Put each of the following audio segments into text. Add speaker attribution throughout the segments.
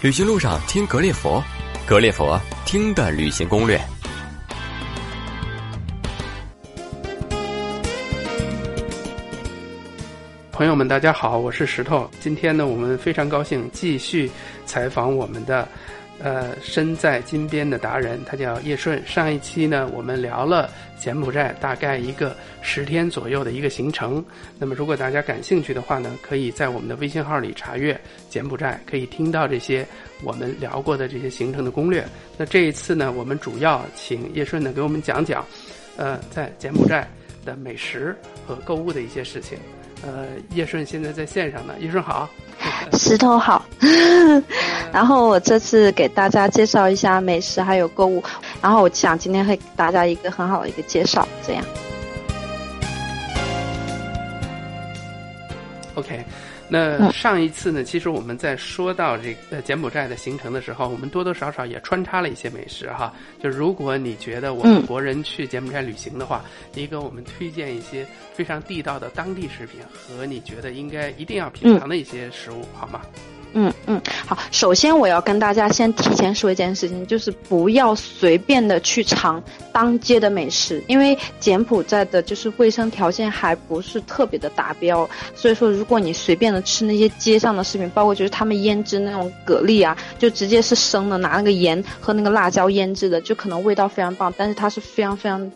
Speaker 1: 旅行路上听格列佛，格列佛听的旅行攻略。
Speaker 2: 朋友们，大家好，我是石头。今天呢，我们非常高兴继续采访我们的。呃，身在金边的达人，他叫叶顺。上一期呢，我们聊了柬埔寨大概一个十天左右的一个行程。那么，如果大家感兴趣的话呢，可以在我们的微信号里查阅柬埔寨，可以听到这些我们聊过的这些行程的攻略。那这一次呢，我们主要请叶顺呢给我们讲讲，呃，在柬埔寨的美食和购物的一些事情。呃，叶顺现在在线上呢，叶顺好。
Speaker 3: 石头好，然后我这次给大家介绍一下美食还有购物，然后我想今天会给大家一个很好的一个介绍，这样。
Speaker 2: OK。那上一次呢，其实我们在说到这个柬埔寨的行程的时候，我们多多少少也穿插了一些美食哈。就如果你觉得我们国人去柬埔寨旅行的话，你给我们推荐一些非常地道的当地食品和你觉得应该一定要品尝的一些食物，好吗？
Speaker 3: 嗯嗯，好。首先我要跟大家先提前说一件事情，就是不要随便的去尝当街的美食，因为柬埔寨的就是卫生条件还不是特别的达标，所以说如果你随便的吃那些街上的食品，包括就是他们腌制那种蛤蜊啊，就直接是生的，拿那个盐和那个辣椒腌制的，就可能味道非常棒，但是它是非常非常。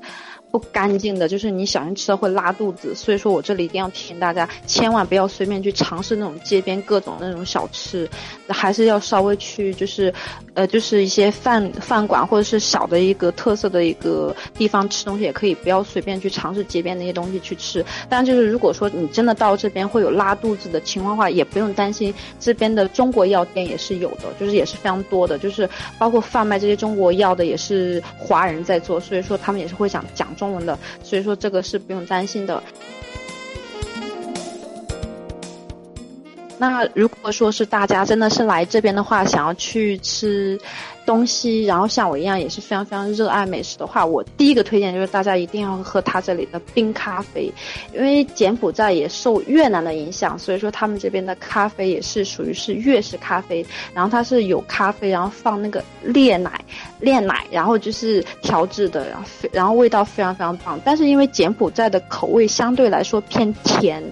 Speaker 3: 不干净的，就是你小心吃了会拉肚子，所以说我这里一定要提醒大家，千万不要随便去尝试那种街边各种那种小吃，还是要稍微去就是，呃，就是一些饭饭馆或者是小的一个特色的一个地方吃东西也可以，不要随便去尝试街边那些东西去吃。当然，就是如果说你真的到这边会有拉肚子的情况的话，也不用担心，这边的中国药店也是有的，就是也是非常多的，就是包括贩卖这些中国药的也是华人在做，所以说他们也是会讲讲。中文的，所以说这个是不用担心的。那如果说是大家真的是来这边的话，想要去吃。东西，然后像我一样也是非常非常热爱美食的话，我第一个推荐就是大家一定要喝他这里的冰咖啡，因为柬埔寨也受越南的影响，所以说他们这边的咖啡也是属于是粤式咖啡，然后它是有咖啡，然后放那个炼奶，炼奶，然后就是调制的，然后然后味道非常非常棒，但是因为柬埔寨的口味相对来说偏甜。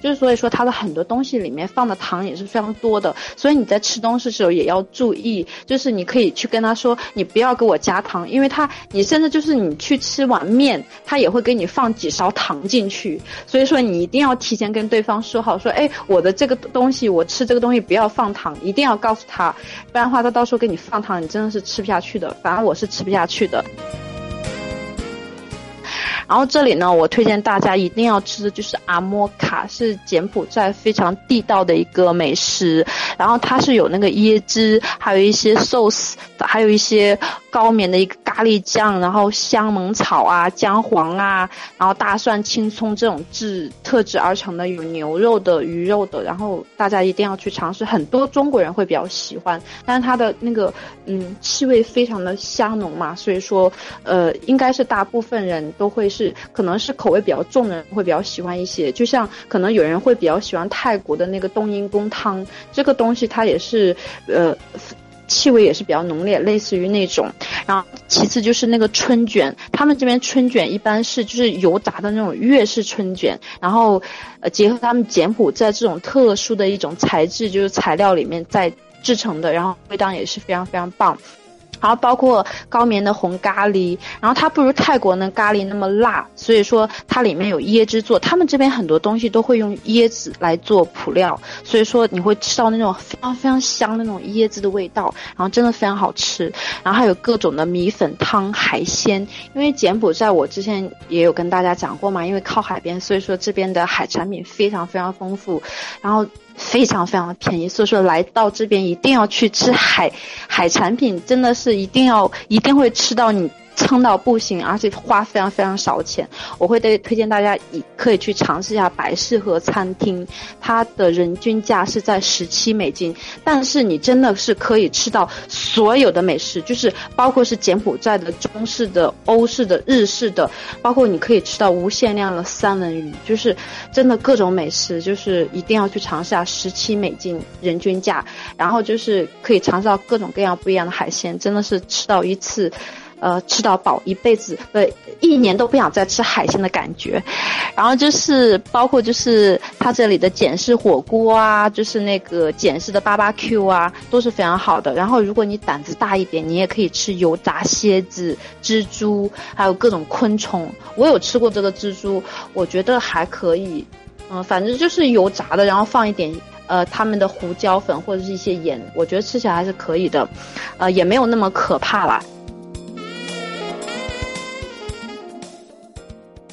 Speaker 3: 就是所以说，它的很多东西里面放的糖也是非常多的，所以你在吃东西的时候也要注意。就是你可以去跟他说，你不要给我加糖，因为他，你甚至就是你去吃碗面，他也会给你放几勺糖进去。所以说，你一定要提前跟对方说好，说，哎，我的这个东西，我吃这个东西不要放糖，一定要告诉他，不然的话，他到时候给你放糖，你真的是吃不下去的。反正我是吃不下去的。然后这里呢，我推荐大家一定要吃的就是阿莫卡，是柬埔寨非常地道的一个美食。然后它是有那个椰汁，还有一些寿司，还有一些高棉的一个咖喱酱，然后香檬草啊、姜黄啊，然后大蒜、青葱这种制特制而成的，有牛肉的、鱼肉的。然后大家一定要去尝试，很多中国人会比较喜欢，但是它的那个嗯气味非常的香浓嘛，所以说呃应该是大部分人都会。是，可能是口味比较重的人会比较喜欢一些，就像可能有人会比较喜欢泰国的那个冬阴功汤，这个东西它也是，呃，气味也是比较浓烈，类似于那种。然后其次就是那个春卷，他们这边春卷一般是就是油炸的那种粤式春卷，然后呃结合他们柬埔寨这种特殊的一种材质，就是材料里面在制成的，然后味道也是非常非常棒。然后包括高棉的红咖喱，然后它不如泰国那咖喱那么辣，所以说它里面有椰汁做。他们这边很多东西都会用椰子来做辅料，所以说你会吃到那种非常非常香的那种椰子的味道，然后真的非常好吃。然后还有各种的米粉汤、海鲜，因为柬埔寨我之前也有跟大家讲过嘛，因为靠海边，所以说这边的海产品非常非常丰富，然后。非常非常的便宜，所以说来到这边一定要去吃海海产品，真的是一定要一定会吃到你撑到不行，而且花非常非常少钱。我会推推荐大家以可以去尝试一下百事和餐厅，它的人均价是在十七美金，但是你真的是可以吃到所有的美食，就是包括是柬埔寨的、中式的、欧式的、日式的，包括你可以吃到无限量的三文鱼，就是真的各种美食，就是一定要去尝试下十七美金人均价，然后就是可以尝试到各种各样不一样的海鲜，真的是吃到一次。呃，吃到饱，一辈子呃，一年都不想再吃海鲜的感觉。然后就是包括就是它这里的简式火锅啊，就是那个简式的八八 Q 啊，都是非常好的。然后如果你胆子大一点，你也可以吃油炸蝎子、蜘蛛，还有各种昆虫。我有吃过这个蜘蛛，我觉得还可以。嗯，反正就是油炸的，然后放一点呃他们的胡椒粉或者是一些盐，我觉得吃起来还是可以的，呃，也没有那么可怕啦。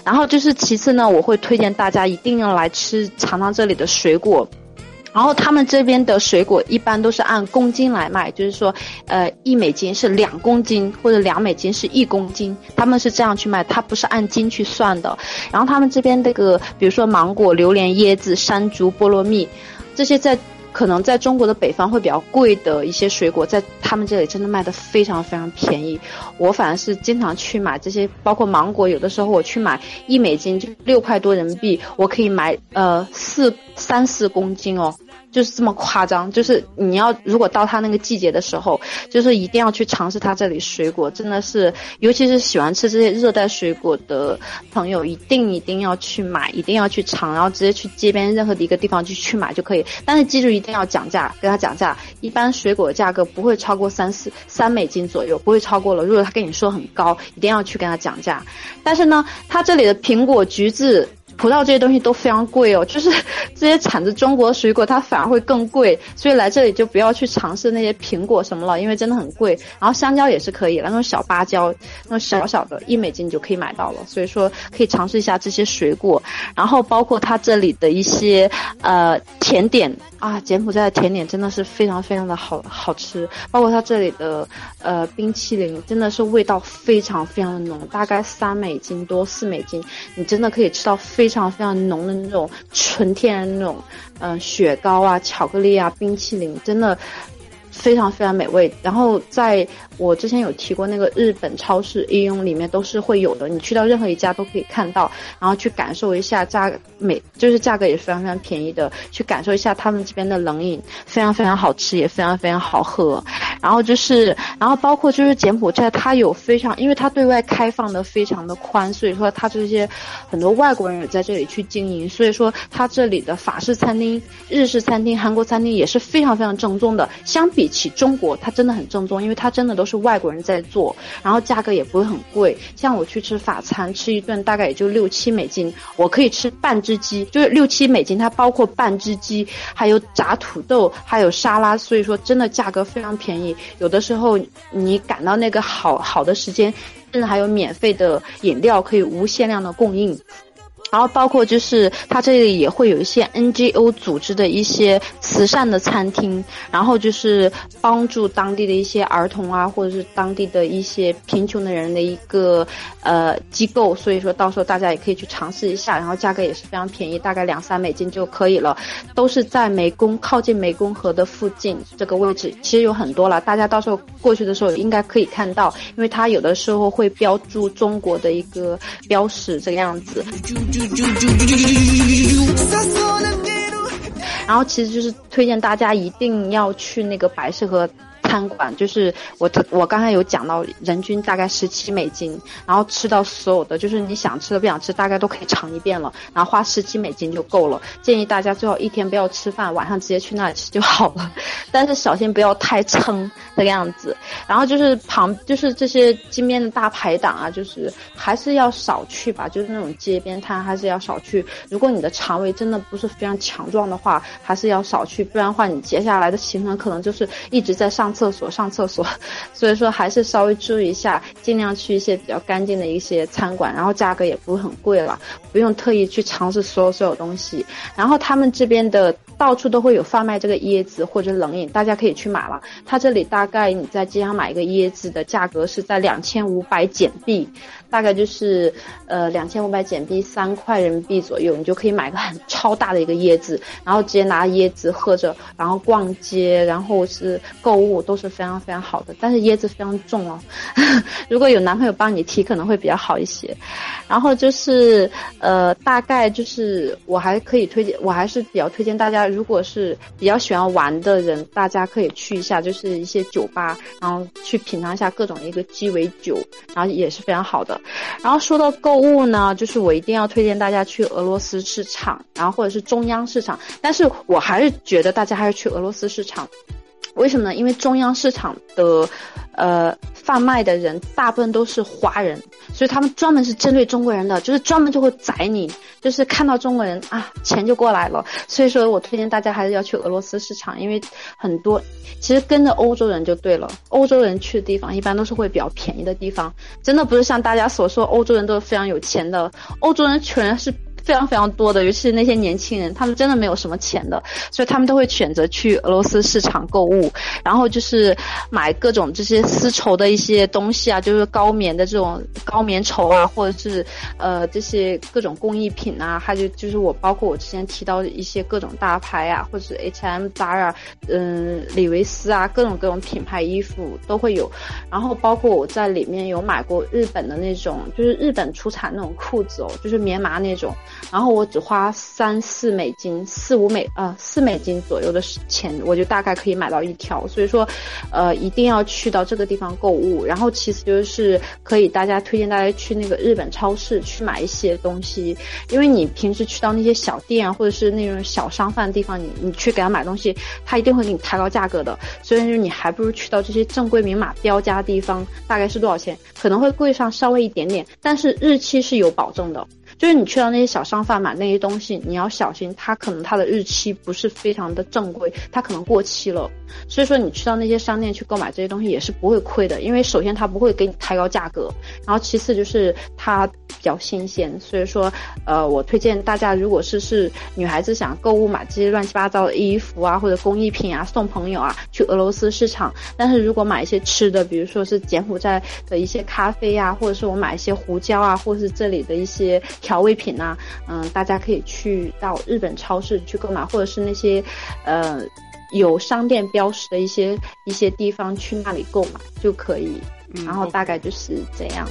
Speaker 3: 然后就是其次呢，我会推荐大家一定要来吃尝尝这里的水果，然后他们这边的水果一般都是按公斤来卖，就是说，呃，一美金是两公斤，或者两美金是一公斤，他们是这样去卖，它不是按斤去算的。然后他们这边那个，比如说芒果、榴莲、椰子、山竹、菠萝蜜，这些在。可能在中国的北方会比较贵的一些水果，在他们这里真的卖的非常非常便宜。我反而是经常去买这些，包括芒果，有的时候我去买一美金就六块多人民币，我可以买呃四三四公斤哦。就是这么夸张，就是你要如果到它那个季节的时候，就是一定要去尝试它这里水果，真的是，尤其是喜欢吃这些热带水果的朋友，一定一定要去买，一定要去尝，然后直接去街边任何的一个地方就去买就可以。但是记住一定要讲价，跟他讲价，一般水果的价格不会超过三四三美金左右，不会超过了。如果他跟你说很高，一定要去跟他讲价。但是呢，他这里的苹果、橘子。葡萄这些东西都非常贵哦，就是这些产自中国的水果，它反而会更贵，所以来这里就不要去尝试那些苹果什么了，因为真的很贵。然后香蕉也是可以，那种小芭蕉，那种小小的，一美金就可以买到了，所以说可以尝试一下这些水果。然后包括它这里的一些呃甜点啊，柬埔寨的甜点真的是非常非常的好好吃，包括它这里的呃冰淇淋，真的是味道非常非常的浓，大概三美金多四美金，你真的可以吃到非。常非常浓的那种纯天然那种，嗯，雪糕啊，巧克力啊，冰淇淋，真的。非常非常美味，然后在我之前有提过那个日本超市应用里面都是会有的，你去到任何一家都可以看到，然后去感受一下价美，就是价格也是非常非常便宜的，去感受一下他们这边的冷饮，非常非常好吃，也非常非常好喝。然后就是，然后包括就是柬埔寨，它有非常，因为它对外开放的非常的宽，所以说它这些很多外国人也在这里去经营，所以说它这里的法式餐厅、日式餐厅、韩国餐厅也是非常非常正宗的，相比。起中国，它真的很正宗，因为它真的都是外国人在做，然后价格也不会很贵。像我去吃法餐，吃一顿大概也就六七美金，我可以吃半只鸡，就是六七美金，它包括半只鸡，还有炸土豆，还有沙拉，所以说真的价格非常便宜。有的时候你赶到那个好好的时间，甚至还有免费的饮料可以无限量的供应。然后包括就是它这里也会有一些 NGO 组织的一些慈善的餐厅，然后就是帮助当地的一些儿童啊，或者是当地的一些贫穷的人的一个呃机构，所以说到时候大家也可以去尝试一下，然后价格也是非常便宜，大概两三美金就可以了，都是在湄公靠近湄公河的附近这个位置，其实有很多了，大家到时候过去的时候应该可以看到，因为它有的时候会标注中国的一个标识这个样子。然后其实就是推荐大家一定要去那个百事和。餐馆就是我，我刚才有讲到，人均大概十七美金，然后吃到所有的，就是你想吃的不想吃，大概都可以尝一遍了，然后花十七美金就够了。建议大家最好一天不要吃饭，晚上直接去那里吃就好了。但是小心不要太撑这个样子。然后就是旁，就是这些金边的大排档啊，就是还是要少去吧，就是那种街边摊还是要少去。如果你的肠胃真的不是非常强壮的话，还是要少去，不然的话你接下来的行程可能就是一直在上。厕所上厕所，所以说还是稍微注意一下，尽量去一些比较干净的一些餐馆，然后价格也不会很贵了，不用特意去尝试所有所有东西。然后他们这边的到处都会有贩卖这个椰子或者冷饮，大家可以去买了。它这里大概你在街上买一个椰子的价格是在两千五百减币。大概就是呃两千五百减币三块人民币左右，你就可以买个很超大的一个椰子，然后直接拿椰子喝着，然后逛街，然后是购物都是非常非常好的。但是椰子非常重哦，如果有男朋友帮你提可能会比较好一些。然后就是呃大概就是我还可以推荐，我还是比较推荐大家如果是比较喜欢玩的人，大家可以去一下，就是一些酒吧，然后去品尝一下各种一个鸡尾酒，然后也是非常好的。然后说到购物呢，就是我一定要推荐大家去俄罗斯市场，然后或者是中央市场。但是我还是觉得大家还是去俄罗斯市场，为什么呢？因为中央市场的。呃，贩卖的人大部分都是华人，所以他们专门是针对中国人的，就是专门就会宰你，就是看到中国人啊，钱就过来了。所以说我推荐大家还是要去俄罗斯市场，因为很多其实跟着欧洲人就对了，欧洲人去的地方一般都是会比较便宜的地方，真的不是像大家所说欧洲人都是非常有钱的，欧洲人全是。非常非常多的，尤其是那些年轻人，他们真的没有什么钱的，所以他们都会选择去俄罗斯市场购物，然后就是买各种这些丝绸的一些东西啊，就是高棉的这种高棉绸啊，或者是呃这些各种工艺品啊，还有就是我包括我之前提到的一些各种大牌啊，或者是 H&M、Zara、嗯李维斯啊，各种各种品牌衣服都会有，然后包括我在里面有买过日本的那种，就是日本出产那种裤子哦，就是棉麻那种。然后我只花三四美金，四五美呃四美金左右的钱，我就大概可以买到一条。所以说，呃，一定要去到这个地方购物。然后其次就是可以大家推荐大家去那个日本超市去买一些东西，因为你平时去到那些小店，或者是那种小商贩的地方，你你去给他买东西，他一定会给你抬高价格的。所以说你还不如去到这些正规明码标价的地方，大概是多少钱？可能会贵上稍微一点点，但是日期是有保证的。就是你去到那些小商贩买那些东西，你要小心，它可能它的日期不是非常的正规，它可能过期了。所以说你去到那些商店去购买这些东西也是不会亏的，因为首先它不会给你抬高价格，然后其次就是它比较新鲜。所以说，呃，我推荐大家，如果是是女孩子想购物买这些乱七八糟的衣服啊或者工艺品啊送朋友啊，去俄罗斯市场。但是如果买一些吃的，比如说是柬埔寨的一些咖啡呀，或者是我买一些胡椒啊，或者是这里的一些。调味品呐，嗯，大家可以去到日本超市去购买，或者是那些，呃，有商店标识的一些一些地方去那里购买就可以。然后大概就是这样。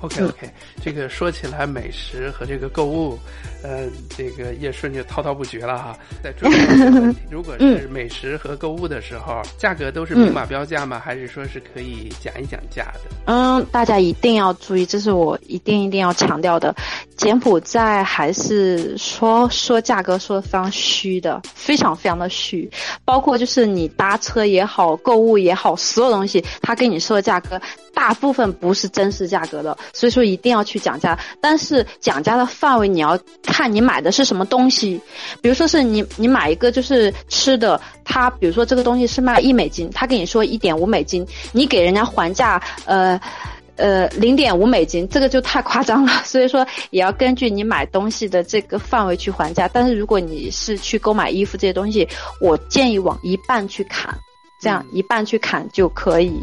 Speaker 2: OK OK，这个说起来美食和这个购物，呃，这个叶顺就滔滔不绝了哈。在追问 如果是美食和购物的时候，价格都是明码标价吗？还是说是可以讲一讲价的？
Speaker 3: 嗯，大家一定要注意，这是我一定一定要强调的。柬埔寨还是说说价格说的非常虚的，非常非常的虚。包括就是你搭车也好，购物也好，所有东西他跟你说的价格，大部分不是真实价格的。所以说一定要去讲价，但是讲价的范围你要看你买的是什么东西。比如说是你你买一个就是吃的，他比如说这个东西是卖一美金，他跟你说一点五美金，你给人家还价呃呃零点五美金，这个就太夸张了。所以说也要根据你买东西的这个范围去还价。但是如果你是去购买衣服这些东西，我建议往一半去砍，这样一半去砍就可以。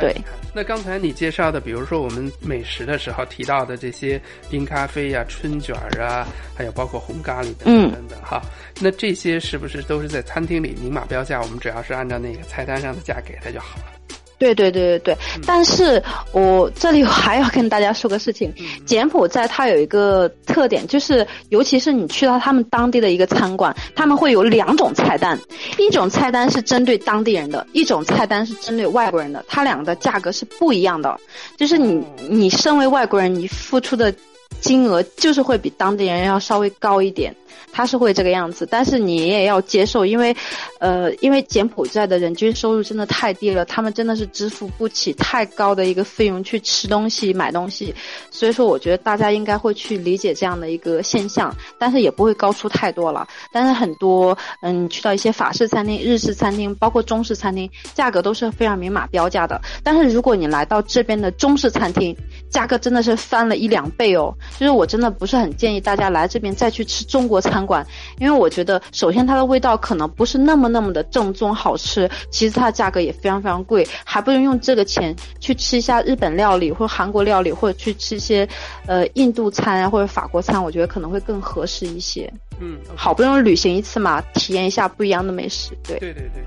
Speaker 3: 对，
Speaker 2: 那刚才你介绍的，比如说我们美食的时候提到的这些冰咖啡呀、春卷儿啊，还有包括红咖喱等等等等哈，那这些是不是都是在餐厅里明码标价？我们只要是按照那个菜单上的价给他就好了。
Speaker 3: 对对对对对，但是我这里还要跟大家说个事情，柬埔寨它有一个特点，就是尤其是你去到他们当地的一个餐馆，他们会有两种菜单，一种菜单是针对当地人的，一种菜单是针对外国人的，它两个的价格是不一样的，就是你你身为外国人，你付出的。金额就是会比当地人要稍微高一点。他是会这个样子，但是你也要接受，因为，呃，因为柬埔寨的人均收入真的太低了，他们真的是支付不起太高的一个费用去吃东西、买东西，所以说我觉得大家应该会去理解这样的一个现象，但是也不会高出太多了。但是很多，嗯，去到一些法式餐厅、日式餐厅，包括中式餐厅，价格都是非常明码标价的。但是如果你来到这边的中式餐厅，价格真的是翻了一两倍哦。就是我真的不是很建议大家来这边再去吃中国餐馆，因为我觉得首先它的味道可能不是那么那么的正宗好吃，其次它的价格也非常非常贵，还不如用这个钱去吃一下日本料理或者韩国料理，或者去吃一些呃印度餐啊或者法国餐，我觉得可能会更合适一些。
Speaker 2: 嗯，
Speaker 3: 好不容易旅行一次嘛，体验一下不一样的美食。对
Speaker 2: 对对对。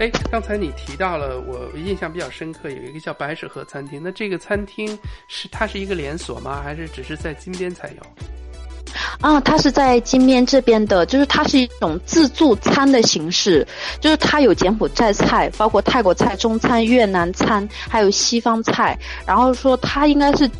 Speaker 2: 哎，刚才你提到了，我印象比较深刻，有一个叫白水河餐厅。那这个餐厅是它是一个连锁吗？还是只是在金边才有？
Speaker 3: 啊，它是在金边这边的，就是它是一种自助餐的形式，就是它有柬埔寨菜，包括泰国菜、中餐、越南餐，还有西方菜。然后说它应该是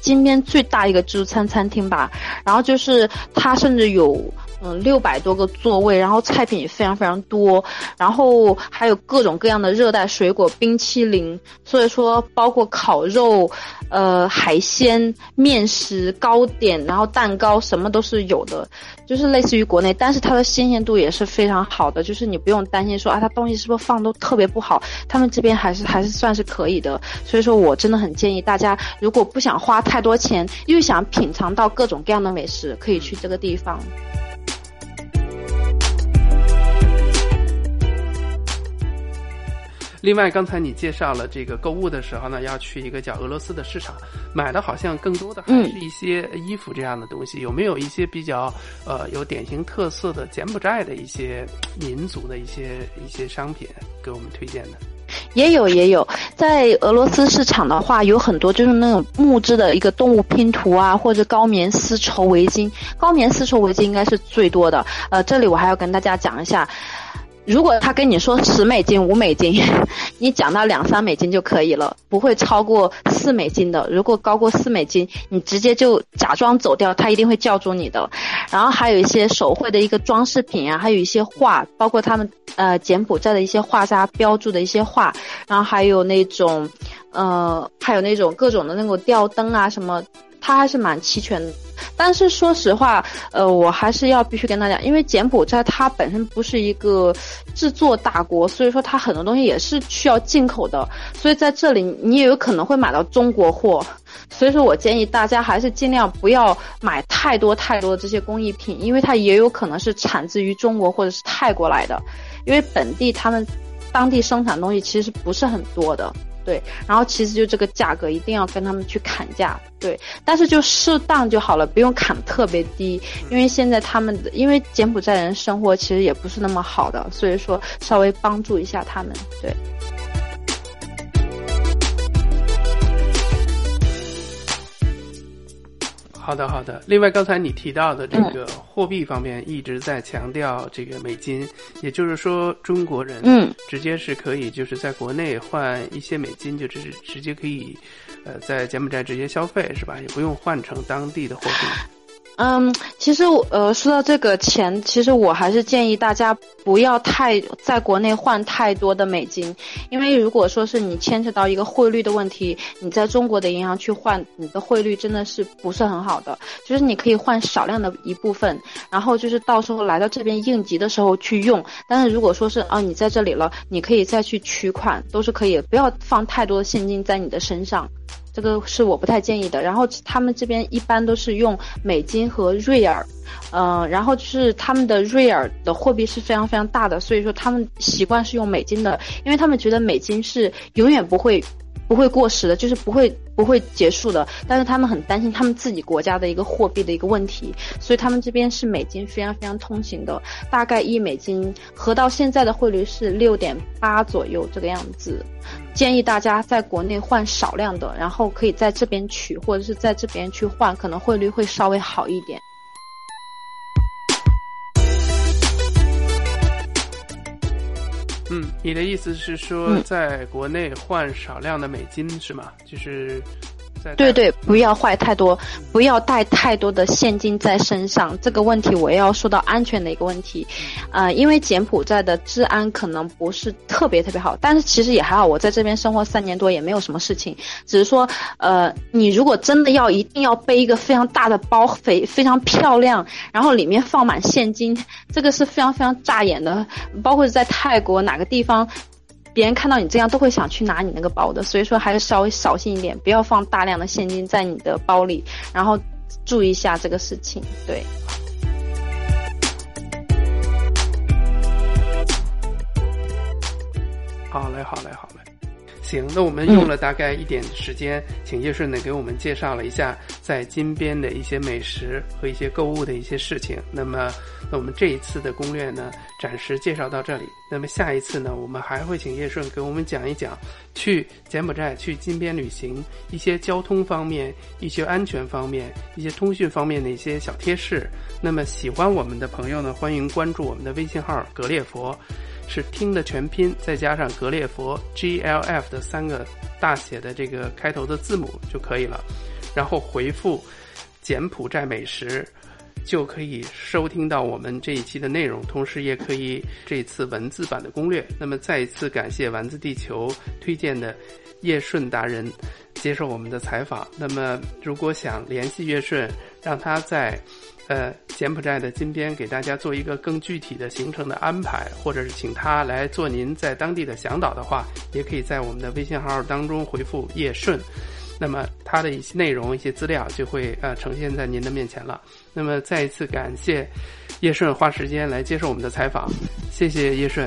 Speaker 3: 金边最大一个自助餐餐厅吧。然后就是它甚至有。嗯，六百多个座位，然后菜品也非常非常多，然后还有各种各样的热带水果、冰淇淋，所以说包括烤肉、呃海鲜、面食、糕点，然后蛋糕什么都是有的，就是类似于国内，但是它的新鲜度也是非常好的，就是你不用担心说啊，它东西是不是放都特别不好，他们这边还是还是算是可以的，所以说我真的很建议大家，如果不想花太多钱，又想品尝到各种各样的美食，可以去这个地方。
Speaker 2: 另外，刚才你介绍了这个购物的时候呢，要去一个叫俄罗斯的市场，买的好像更多的还是一些衣服这样的东西。有没有一些比较呃有典型特色的柬埔寨的一些民族的一些一些商品给我们推荐的？
Speaker 3: 也有也有，在俄罗斯市场的话，有很多就是那种木质的一个动物拼图啊，或者高棉丝绸围巾。高棉丝绸围巾应该是最多的。呃，这里我还要跟大家讲一下。如果他跟你说十美金、五美金，你讲到两三美金就可以了，不会超过四美金的。如果高过四美金，你直接就假装走掉，他一定会叫住你的。然后还有一些手绘的一个装饰品啊，还有一些画，包括他们呃柬埔寨的一些画家标注的一些画，然后还有那种，呃，还有那种各种的那种吊灯啊什么。它还是蛮齐全的，但是说实话，呃，我还是要必须跟大家，因为柬埔寨它本身不是一个制作大国，所以说它很多东西也是需要进口的，所以在这里你也有可能会买到中国货，所以说我建议大家还是尽量不要买太多太多的这些工艺品，因为它也有可能是产自于中国或者是泰国来的，因为本地他们当地生产东西其实不是很多的。对，然后其实就这个价格一定要跟他们去砍价，对，但是就适当就好了，不用砍特别低，因为现在他们的，因为柬埔寨人生活其实也不是那么好的，所以说稍微帮助一下他们，对。
Speaker 2: 好的，好的。另外，刚才你提到的这个货币方面一直在强调这个美金，也就是说，中国人嗯，直接是可以就是在国内换一些美金，就直直接可以，呃，在柬埔寨直接消费是吧？也不用换成当地的货币。
Speaker 3: 嗯，其实我呃说到这个钱，其实我还是建议大家不要太在国内换太多的美金，因为如果说是你牵扯到一个汇率的问题，你在中国的银行去换，你的汇率真的是不是很好的。就是你可以换少量的一部分，然后就是到时候来到这边应急的时候去用。但是如果说是啊你在这里了，你可以再去取款，都是可以，不要放太多的现金在你的身上。这个是我不太建议的。然后他们这边一般都是用美金和瑞尔，嗯，然后就是他们的瑞尔的货币是非常非常大的，所以说他们习惯是用美金的，因为他们觉得美金是永远不会。不会过时的，就是不会不会结束的。但是他们很担心他们自己国家的一个货币的一个问题，所以他们这边是美金非常非常通行的。大概一美金合到现在的汇率是六点八左右这个样子。建议大家在国内换少量的，然后可以在这边取，或者是在这边去换，可能汇率会稍微好一点。
Speaker 2: 嗯，你的意思是说，在国内换少量的美金是吗？就是在
Speaker 3: 对对，不要坏太多，不要带太多的现金在身上。这个问题我要说到安全的一个问题，呃，因为柬埔寨的治安可能不是特别特别好，但是其实也还好。我在这边生活三年多，也没有什么事情。只是说，呃，你如果真的要一定要背一个非常大的包，非非常漂亮，然后里面放满现金，这个是非常非常扎眼的。包括在泰国哪个地方。别人看到你这样都会想去拿你那个包的，所以说还是稍微小心一点，不要放大量的现金在你的包里，然后注意一下这个事情。对。
Speaker 2: 好嘞，好嘞，好。行，那我们用了大概一点时间，请叶顺呢给我们介绍了一下在金边的一些美食和一些购物的一些事情。那么。那我们这一次的攻略呢，暂时介绍到这里。那么下一次呢，我们还会请叶顺给我们讲一讲去柬埔寨、去金边旅行一些交通方面、一些安全方面、一些通讯方面的一些小贴士。那么喜欢我们的朋友呢，欢迎关注我们的微信号“格列佛”，是听的全拼再加上“格列佛 ”G L F 的三个大写的这个开头的字母就可以了。然后回复“柬埔寨美食”。就可以收听到我们这一期的内容，同时也可以这次文字版的攻略。那么再一次感谢丸子地球推荐的叶顺达人接受我们的采访。那么如果想联系叶顺，让他在呃柬埔寨的金边给大家做一个更具体的行程的安排，或者是请他来做您在当地的向导的话，也可以在我们的微信号当中回复叶顺。那么他的一些内容、一些资料就会呃呈现在您的面前了。那么再一次感谢叶顺花时间来接受我们的采访，谢谢叶顺。